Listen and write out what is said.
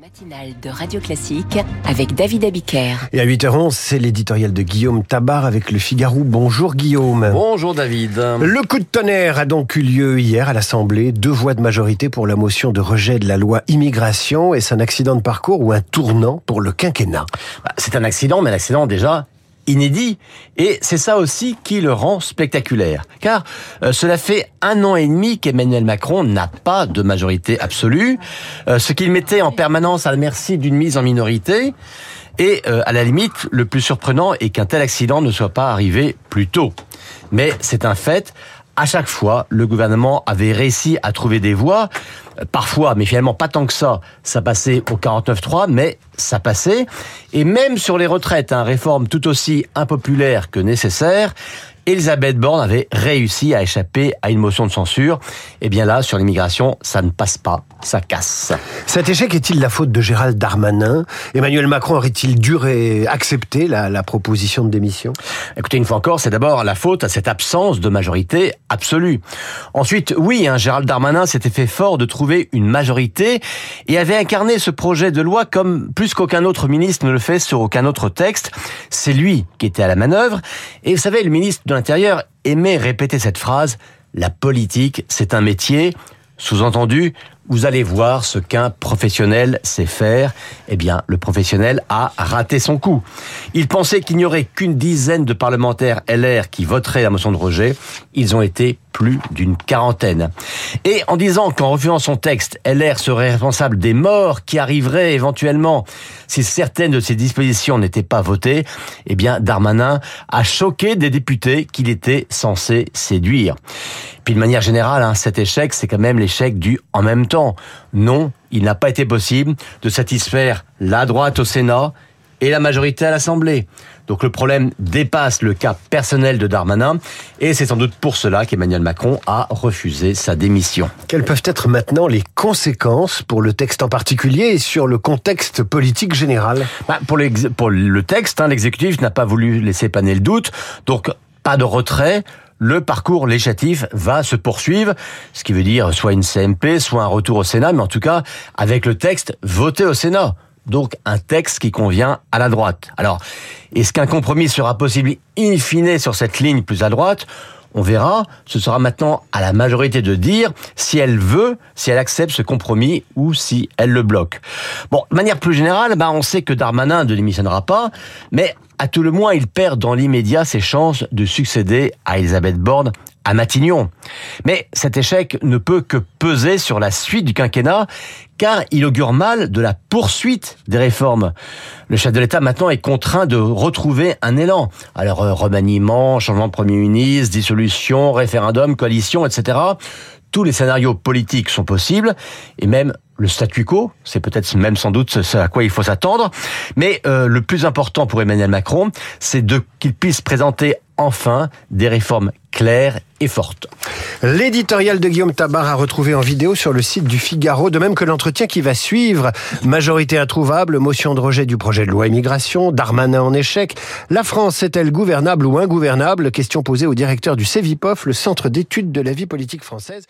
matinale de Radio Classique avec David Abiker. Et à 8h11, c'est l'éditorial de Guillaume Tabar avec le Figaro. Bonjour Guillaume. Bonjour David. Le coup de tonnerre a donc eu lieu hier à l'Assemblée. Deux voix de majorité pour la motion de rejet de la loi immigration. Est-ce un accident de parcours ou un tournant pour le quinquennat? Bah, C'est un accident, mais un accident déjà inédit. Et c'est ça aussi qui le rend spectaculaire. Car euh, cela fait un an et demi qu'Emmanuel Macron n'a pas de majorité absolue, euh, ce qu'il mettait en permanence à la merci d'une mise en minorité. Et euh, à la limite, le plus surprenant est qu'un tel accident ne soit pas arrivé plus tôt. Mais c'est un fait. À chaque fois, le gouvernement avait réussi à trouver des voies parfois, mais finalement pas tant que ça, ça passait au 49-3, mais ça passait. Et même sur les retraites, hein, réforme tout aussi impopulaire que nécessaire, Elisabeth Borne avait réussi à échapper à une motion de censure. Et eh bien là, sur l'immigration, ça ne passe pas, ça casse. Cet échec est-il la faute de Gérald Darmanin? Emmanuel Macron aurait-il dû accepter la, la proposition de démission? Écoutez, une fois encore, c'est d'abord la faute à cette absence de majorité absolue. Ensuite, oui, hein, Gérald Darmanin s'était fait fort de trouver une majorité et avait incarné ce projet de loi comme plus qu'aucun autre ministre ne le fait sur aucun autre texte. C'est lui qui était à la manœuvre. Et vous savez, le ministre de l'Intérieur aimait répéter cette phrase, la politique, c'est un métier. Sous-entendu, vous allez voir ce qu'un professionnel sait faire. Eh bien, le professionnel a raté son coup. Il pensait qu'il n'y aurait qu'une dizaine de parlementaires LR qui voteraient la motion de rejet. Ils ont été plus d'une quarantaine. Et en disant qu'en refusant son texte, LR serait responsable des morts qui arriveraient éventuellement si certaines de ses dispositions n'étaient pas votées, eh bien, Darmanin a choqué des députés qu'il était censé séduire. Puis de manière générale, hein, cet échec, c'est quand même l'échec du en même temps. Non, il n'a pas été possible de satisfaire la droite au Sénat et la majorité à l'Assemblée. Donc le problème dépasse le cas personnel de Darmanin et c'est sans doute pour cela qu'Emmanuel Macron a refusé sa démission. Quelles peuvent être maintenant les conséquences pour le texte en particulier et sur le contexte politique général? Bah, pour, pour, le texte, hein, l'exécutif n'a pas voulu laisser planer le doute, donc pas de retrait, le parcours législatif va se poursuivre, ce qui veut dire soit une CMP, soit un retour au Sénat, mais en tout cas avec le texte voté au Sénat. Donc un texte qui convient à la droite. Alors, est-ce qu'un compromis sera possible in fine sur cette ligne plus à droite? On verra, ce sera maintenant à la majorité de dire si elle veut, si elle accepte ce compromis ou si elle le bloque. Bon, de manière plus générale, bah, on sait que Darmanin ne démissionnera pas, mais à tout le moins, il perd dans l'immédiat ses chances de succéder à Elisabeth Borne à Matignon. Mais cet échec ne peut que peser sur la suite du quinquennat, car il augure mal de la poursuite des réformes. Le chef de l'État maintenant est contraint de retrouver un élan. Alors euh, remaniement, changement de Premier ministre, dissolution, référendum, coalition, etc. Tous les scénarios politiques sont possibles, et même le statu quo, c'est peut-être même sans doute ce à quoi il faut s'attendre, mais euh, le plus important pour Emmanuel Macron, c'est de qu'il puisse présenter enfin des réformes claires et fortes. L'éditorial de Guillaume Tabar a retrouvé en vidéo sur le site du Figaro, de même que l'entretien qui va suivre. Majorité introuvable, motion de rejet du projet de loi immigration, Darmanin en échec. La France est-elle gouvernable ou ingouvernable? Question posée au directeur du CEVIPOF, le Centre d'études de la vie politique française.